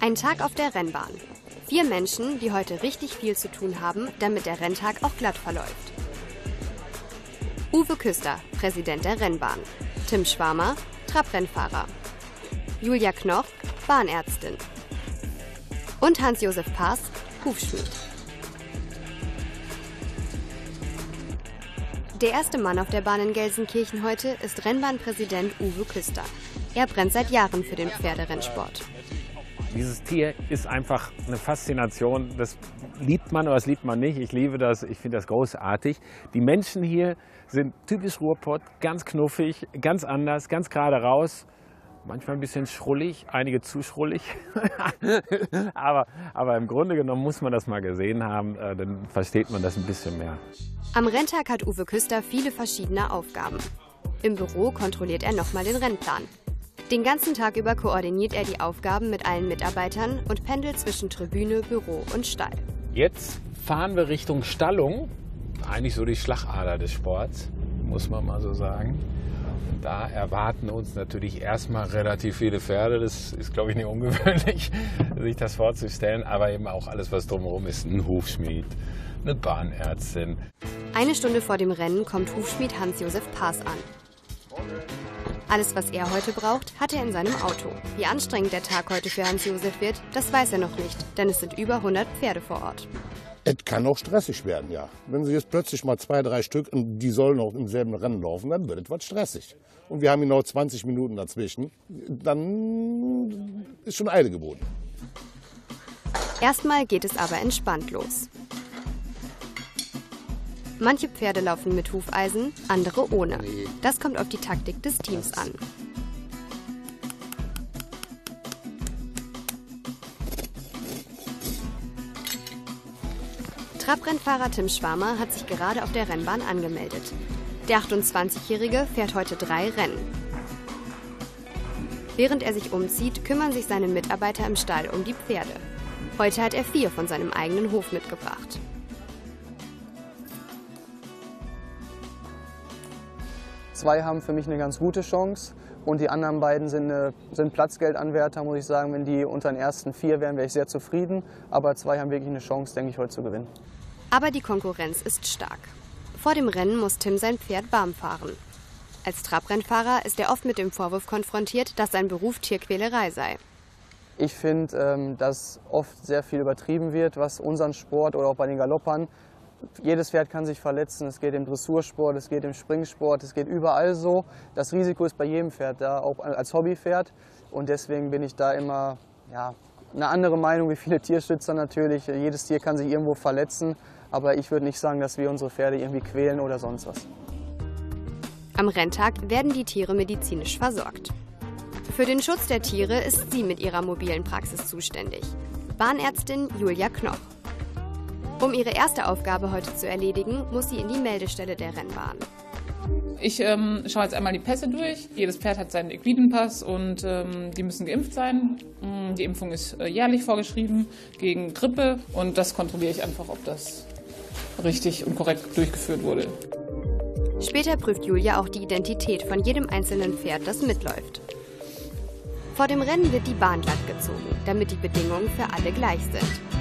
Ein Tag auf der Rennbahn. Vier Menschen, die heute richtig viel zu tun haben, damit der Renntag auch glatt verläuft. Uwe Küster, Präsident der Rennbahn. Tim Schwarmer, Trabrennfahrer. Julia Knoch, Bahnärztin. Und Hans-Josef Paas, Hufschmied. Der erste Mann auf der Bahn in Gelsenkirchen heute ist Rennbahnpräsident Uwe Küster. Er brennt seit Jahren für den Pferderennsport. Dieses Tier ist einfach eine Faszination. Das liebt man oder das liebt man nicht. Ich liebe das, ich finde das großartig. Die Menschen hier sind typisch Ruhrpott, ganz knuffig, ganz anders, ganz gerade raus. Manchmal ein bisschen schrullig, einige zu schrullig. aber, aber im Grunde genommen muss man das mal gesehen haben, äh, dann versteht man das ein bisschen mehr. Am Renntag hat Uwe Küster viele verschiedene Aufgaben. Im Büro kontrolliert er nochmal den Rennplan. Den ganzen Tag über koordiniert er die Aufgaben mit allen Mitarbeitern und pendelt zwischen Tribüne, Büro und Stall. Jetzt fahren wir Richtung Stallung, eigentlich so die Schlagader des Sports, muss man mal so sagen. Und da erwarten uns natürlich erstmal relativ viele Pferde. Das ist, glaube ich, nicht ungewöhnlich, sich das vorzustellen. Aber eben auch alles, was drumherum ist. Ein Hufschmied, eine Bahnärztin. Eine Stunde vor dem Rennen kommt Hufschmied Hans-Josef Paas an. Alles, was er heute braucht, hat er in seinem Auto. Wie anstrengend der Tag heute für Hans-Josef wird, das weiß er noch nicht, denn es sind über 100 Pferde vor Ort. Es kann auch stressig werden, ja. Wenn Sie jetzt plötzlich mal zwei, drei Stück und die sollen auch im selben Rennen laufen, dann wird etwas stressig. Und wir haben genau 20 Minuten dazwischen, dann ist schon Eile geboten. Erstmal geht es aber entspannt los. Manche Pferde laufen mit Hufeisen, andere ohne. Das kommt auf die Taktik des Teams an. Trabrennfahrer Tim Schwarmer hat sich gerade auf der Rennbahn angemeldet. Der 28-Jährige fährt heute drei Rennen. Während er sich umzieht, kümmern sich seine Mitarbeiter im Stall um die Pferde. Heute hat er vier von seinem eigenen Hof mitgebracht. Zwei haben für mich eine ganz gute Chance und die anderen beiden sind, eine, sind Platzgeldanwärter, muss ich sagen. Wenn die unter den ersten vier wären, wäre ich sehr zufrieden. Aber zwei haben wirklich eine Chance, denke ich, heute zu gewinnen. Aber die Konkurrenz ist stark. Vor dem Rennen muss Tim sein Pferd warm fahren. Als Trabrennfahrer ist er oft mit dem Vorwurf konfrontiert, dass sein Beruf Tierquälerei sei. Ich finde, ähm, dass oft sehr viel übertrieben wird, was unseren Sport oder auch bei den Galoppern jedes Pferd kann sich verletzen. Es geht im Dressursport, es geht im Springsport, es geht überall so. Das Risiko ist bei jedem Pferd da, auch als Hobbypferd. Und deswegen bin ich da immer ja, eine andere Meinung wie viele Tierschützer natürlich. Jedes Tier kann sich irgendwo verletzen. Aber ich würde nicht sagen, dass wir unsere Pferde irgendwie quälen oder sonst was. Am Renntag werden die Tiere medizinisch versorgt. Für den Schutz der Tiere ist sie mit ihrer mobilen Praxis zuständig. Bahnärztin Julia Knoch. Um ihre erste Aufgabe heute zu erledigen, muss sie in die Meldestelle der Rennbahn. Ich ähm, schaue jetzt einmal die Pässe durch. Jedes Pferd hat seinen Equidenpass und ähm, die müssen geimpft sein. Mm, die Impfung ist äh, jährlich vorgeschrieben gegen Grippe und das kontrolliere ich einfach, ob das richtig und korrekt durchgeführt wurde. Später prüft Julia auch die Identität von jedem einzelnen Pferd, das mitläuft. Vor dem Rennen wird die Bahn glatt gezogen, damit die Bedingungen für alle gleich sind.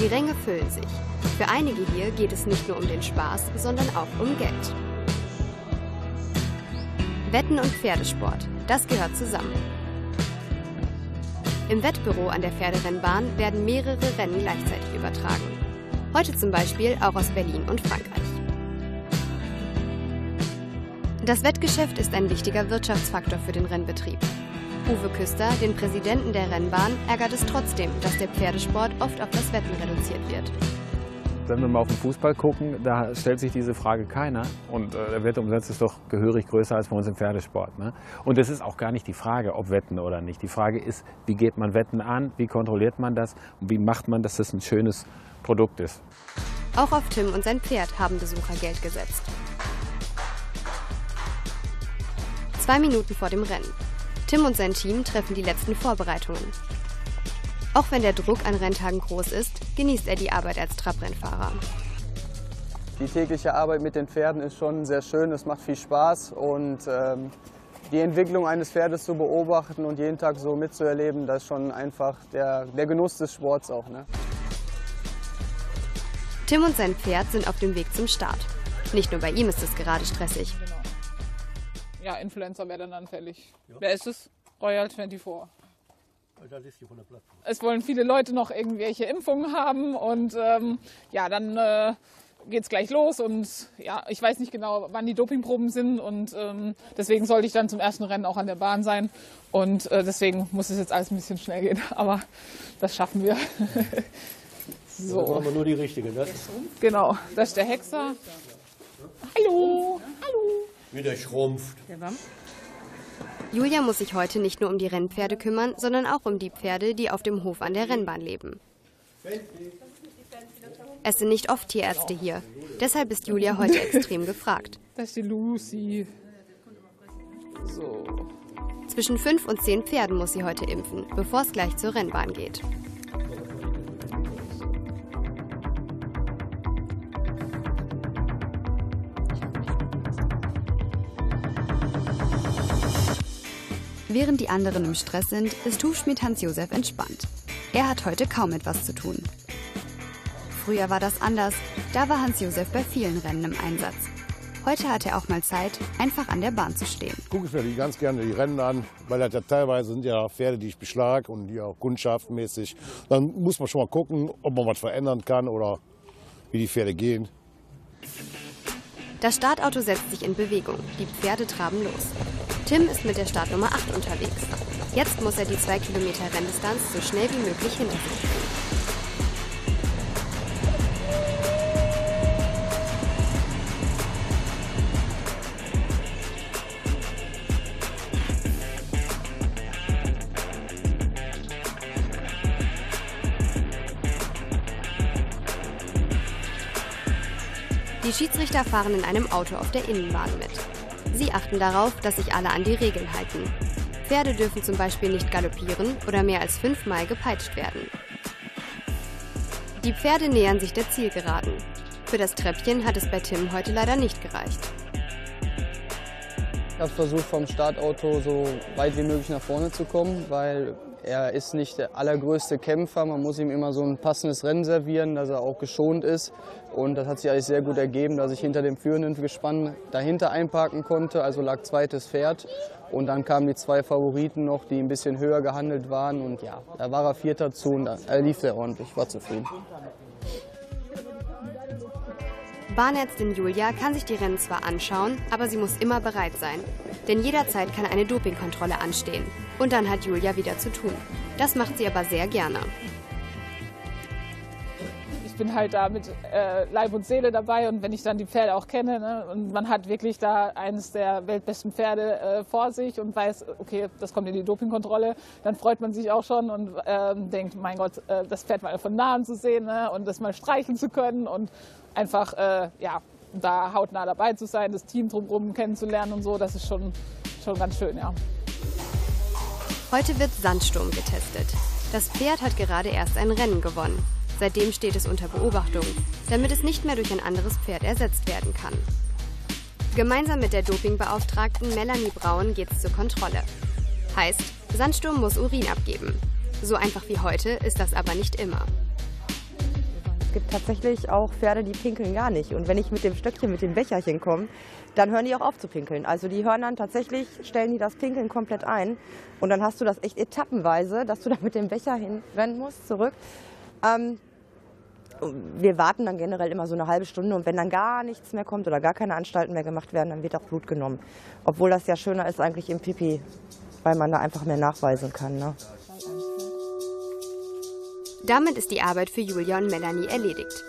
Die Ränge füllen sich. Für einige hier geht es nicht nur um den Spaß, sondern auch um Geld. Wetten und Pferdesport, das gehört zusammen. Im Wettbüro an der Pferderennbahn werden mehrere Rennen gleichzeitig übertragen. Heute zum Beispiel auch aus Berlin und Frankreich. Das Wettgeschäft ist ein wichtiger Wirtschaftsfaktor für den Rennbetrieb. Uwe Küster, den Präsidenten der Rennbahn, ärgert es trotzdem, dass der Pferdesport oft auf das Wetten reduziert wird. Wenn wir mal auf den Fußball gucken, da stellt sich diese Frage keiner. Und äh, der Wettumsatz ist doch gehörig größer als bei uns im Pferdesport. Ne? Und es ist auch gar nicht die Frage, ob Wetten oder nicht. Die Frage ist, wie geht man Wetten an, wie kontrolliert man das und wie macht man, dass das ein schönes Produkt ist. Auch auf Tim und sein Pferd haben Besucher Geld gesetzt. Zwei Minuten vor dem Rennen. Tim und sein Team treffen die letzten Vorbereitungen. Auch wenn der Druck an Renntagen groß ist, genießt er die Arbeit als Trabrennfahrer. Die tägliche Arbeit mit den Pferden ist schon sehr schön, es macht viel Spaß und ähm, die Entwicklung eines Pferdes zu beobachten und jeden Tag so mitzuerleben, das ist schon einfach der, der Genuss des Sports auch. Ne? Tim und sein Pferd sind auf dem Weg zum Start. Nicht nur bei ihm ist es gerade stressig. Ja, Influencer wäre dann anfällig. Wer ist es? Royal 24. Es wollen viele Leute noch irgendwelche Impfungen haben und ähm, ja, dann äh, geht es gleich los und ja, ich weiß nicht genau, wann die Dopingproben sind und ähm, deswegen sollte ich dann zum ersten Rennen auch an der Bahn sein und äh, deswegen muss es jetzt alles ein bisschen schnell gehen, aber das schaffen wir. so. Da haben wir nur die richtige, ne? Genau, das ist der Hexer. Hallo, hallo. Wieder schrumpft. Julia muss sich heute nicht nur um die Rennpferde kümmern, sondern auch um die Pferde, die auf dem Hof an der Rennbahn leben. Es sind nicht oft Tierärzte hier. Deshalb ist Julia heute extrem gefragt. Das ist die Lucy. So. Zwischen fünf und zehn Pferden muss sie heute impfen, bevor es gleich zur Rennbahn geht. Während die anderen im Stress sind, ist Hufschmied Hans-Josef entspannt. Er hat heute kaum etwas zu tun. Früher war das anders, da war Hans-Josef bei vielen Rennen im Einsatz. Heute hat er auch mal Zeit, einfach an der Bahn zu stehen. Gucke ich mir ganz gerne die Rennen an, weil das ja teilweise sind ja Pferde, die ich beschlag und die auch kundschaftsmäßig. Dann muss man schon mal gucken, ob man was verändern kann oder wie die Pferde gehen. Das Startauto setzt sich in Bewegung. Die Pferde traben los. Tim ist mit der Startnummer 8 unterwegs. Jetzt muss er die 2 Kilometer Renndistanz so schnell wie möglich hinter sich bringen. Die Schiedsrichter fahren in einem Auto auf der Innenbahn mit. Sie achten darauf, dass sich alle an die Regeln halten. Pferde dürfen zum Beispiel nicht galoppieren oder mehr als fünfmal gepeitscht werden. Die Pferde nähern sich der Zielgeraden. Für das Treppchen hat es bei Tim heute leider nicht gereicht. Ich habe versucht, vom Startauto so weit wie möglich nach vorne zu kommen, weil er ist nicht der allergrößte Kämpfer. Man muss ihm immer so ein passendes Rennen servieren, dass er auch geschont ist. Und das hat sich eigentlich sehr gut ergeben, dass ich hinter dem führenden Gespann dahinter einparken konnte. Also lag zweites Pferd. Und dann kamen die zwei Favoriten noch, die ein bisschen höher gehandelt waren. Und ja, da war er Vierter zu und da lief er ordentlich. War zufrieden. Bahnärztin Julia kann sich die Rennen zwar anschauen, aber sie muss immer bereit sein. Denn jederzeit kann eine Dopingkontrolle anstehen. Und dann hat Julia wieder zu tun. Das macht sie aber sehr gerne. Ich bin halt da mit äh, Leib und Seele dabei und wenn ich dann die Pferde auch kenne ne, und man hat wirklich da eines der weltbesten Pferde äh, vor sich und weiß, okay, das kommt in die Dopingkontrolle, dann freut man sich auch schon und äh, denkt, mein Gott, äh, das Pferd mal von nahen zu sehen ne, und das mal streicheln zu können und einfach, äh, ja, da hautnah dabei zu sein, das Team drumherum kennenzulernen und so, das ist schon, schon ganz schön, ja. Heute wird Sandsturm getestet. Das Pferd hat gerade erst ein Rennen gewonnen. Seitdem steht es unter Beobachtung, damit es nicht mehr durch ein anderes Pferd ersetzt werden kann. Gemeinsam mit der Dopingbeauftragten Melanie Braun geht es zur Kontrolle. Heißt, Sandsturm muss Urin abgeben. So einfach wie heute ist das aber nicht immer. Es gibt tatsächlich auch Pferde, die pinkeln gar nicht. Und wenn ich mit dem Stöckchen, mit dem Becherchen komme, dann hören die auch auf zu pinkeln. Also die hören dann tatsächlich, stellen die das Pinkeln komplett ein. Und dann hast du das echt etappenweise, dass du da mit dem Becher hinrennen musst, zurück. Ähm, wir warten dann generell immer so eine halbe Stunde und wenn dann gar nichts mehr kommt oder gar keine Anstalten mehr gemacht werden, dann wird auch Blut genommen. Obwohl das ja schöner ist eigentlich im Pipi, weil man da einfach mehr nachweisen kann. Ne? Damit ist die Arbeit für Julia und Melanie erledigt.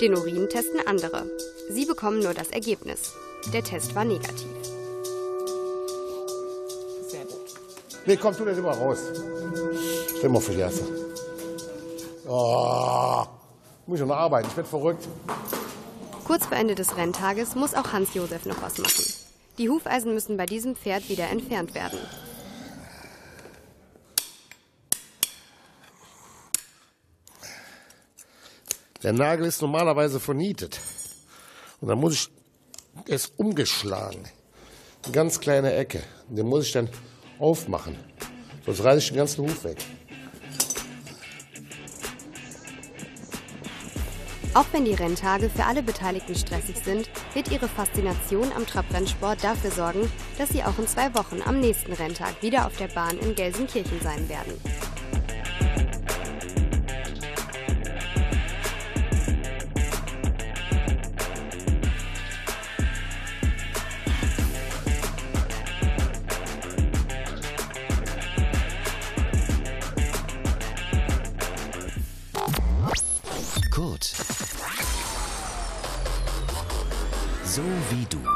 Den Urin testen andere. Sie bekommen nur das Ergebnis. Der Test war negativ. Sehr gut. Nee, komm, tu das immer raus. Stell mal für die Erste. Oh, muss ich noch arbeiten, ich werde verrückt. Kurz vor Ende des Renntages muss auch Hans-Josef noch was machen. Die Hufeisen müssen bei diesem Pferd wieder entfernt werden. Der Nagel ist normalerweise vernietet. Und dann muss ich es umgeschlagen. eine ganz kleine Ecke. Den muss ich dann aufmachen. Sonst reiße ich den ganzen Huf weg. Auch wenn die Renntage für alle Beteiligten stressig sind, wird ihre Faszination am Trabrennsport dafür sorgen, dass sie auch in zwei Wochen am nächsten Renntag wieder auf der Bahn in Gelsenkirchen sein werden. So wie du.